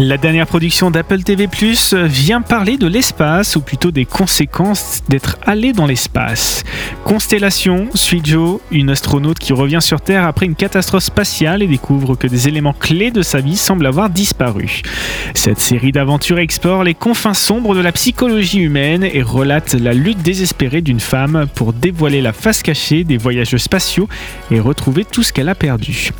La dernière production d'Apple TV Plus vient parler de l'espace, ou plutôt des conséquences d'être allé dans l'espace. Constellation suit Joe, une astronaute qui revient sur Terre après une catastrophe spatiale et découvre que des éléments clés de sa vie semblent avoir disparu. Cette série d'aventures explore les confins sombres de la psychologie humaine et relate la lutte désespérée d'une femme pour dévoiler la face cachée des voyages spatiaux et retrouver tout ce qu'elle a perdu.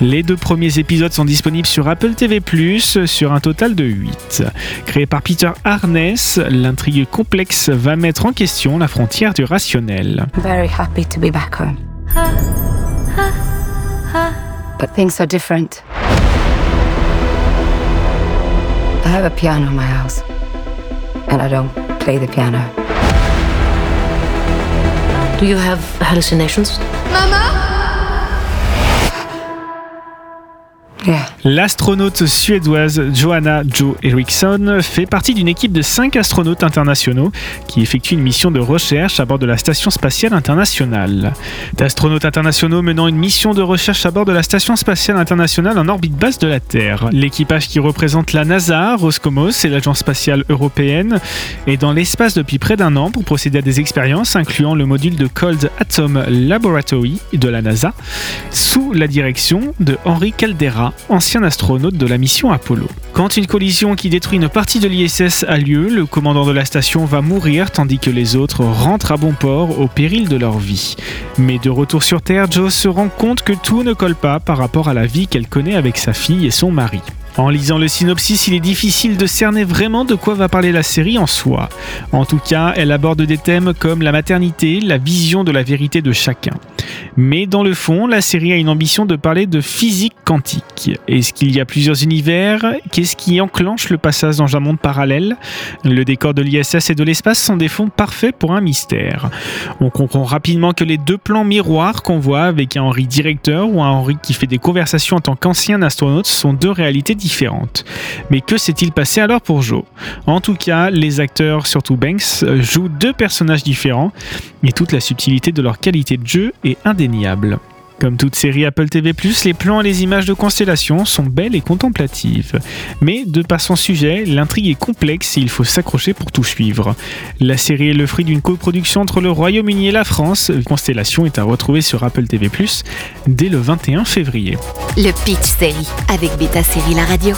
Les deux premiers épisodes sont disponibles sur Apple TV Plus, sur un total de 8. Créé par Peter Harness, l'intrigue complexe va mettre en question la frontière du rationnel. Very happy to be back home. But things are different. I have a piano in my house, and I don't play the piano. Do you have hallucinations? Yeah. L'astronaute suédoise Johanna Jo Eriksson fait partie d'une équipe de 5 astronautes internationaux qui effectuent une mission de recherche à bord de la Station spatiale internationale. D'astronautes internationaux menant une mission de recherche à bord de la Station spatiale internationale en orbite basse de la Terre. L'équipage qui représente la NASA, Roscosmos et l'Agence spatiale européenne est dans l'espace depuis près d'un an pour procéder à des expériences incluant le module de Cold Atom Laboratory de la NASA sous la direction de Henri Caldera, ancien astronaute de la mission Apollo. Quand une collision qui détruit une partie de l'ISS a lieu, le commandant de la station va mourir tandis que les autres rentrent à bon port au péril de leur vie. Mais de retour sur Terre, Joe se rend compte que tout ne colle pas par rapport à la vie qu'elle connaît avec sa fille et son mari. En lisant le synopsis, il est difficile de cerner vraiment de quoi va parler la série en soi. En tout cas, elle aborde des thèmes comme la maternité, la vision de la vérité de chacun. Mais dans le fond, la série a une ambition de parler de physique quantique. Est-ce qu'il y a plusieurs univers? Qu'est-ce qui enclenche le passage dans un monde parallèle? Le décor de l'ISS et de l'espace sont des fonds parfaits pour un mystère. On comprend rapidement que les deux plans miroirs qu'on voit avec un Henri directeur ou un Henri qui fait des conversations en tant qu'ancien astronaute sont deux réalités différentes. Mais que s'est-il passé alors pour Joe? En tout cas, les acteurs, surtout Banks, jouent deux personnages différents et toute la subtilité de leur qualité de jeu est indéniable. Comme toute série Apple TV+, les plans et les images de constellation sont belles et contemplatives. Mais de par son sujet, l'intrigue est complexe et il faut s'accrocher pour tout suivre. La série est le fruit d'une coproduction entre le Royaume-Uni et la France. Constellation est à retrouver sur Apple TV+, dès le 21 février. Le Pitch Série avec Beta Série La Radio.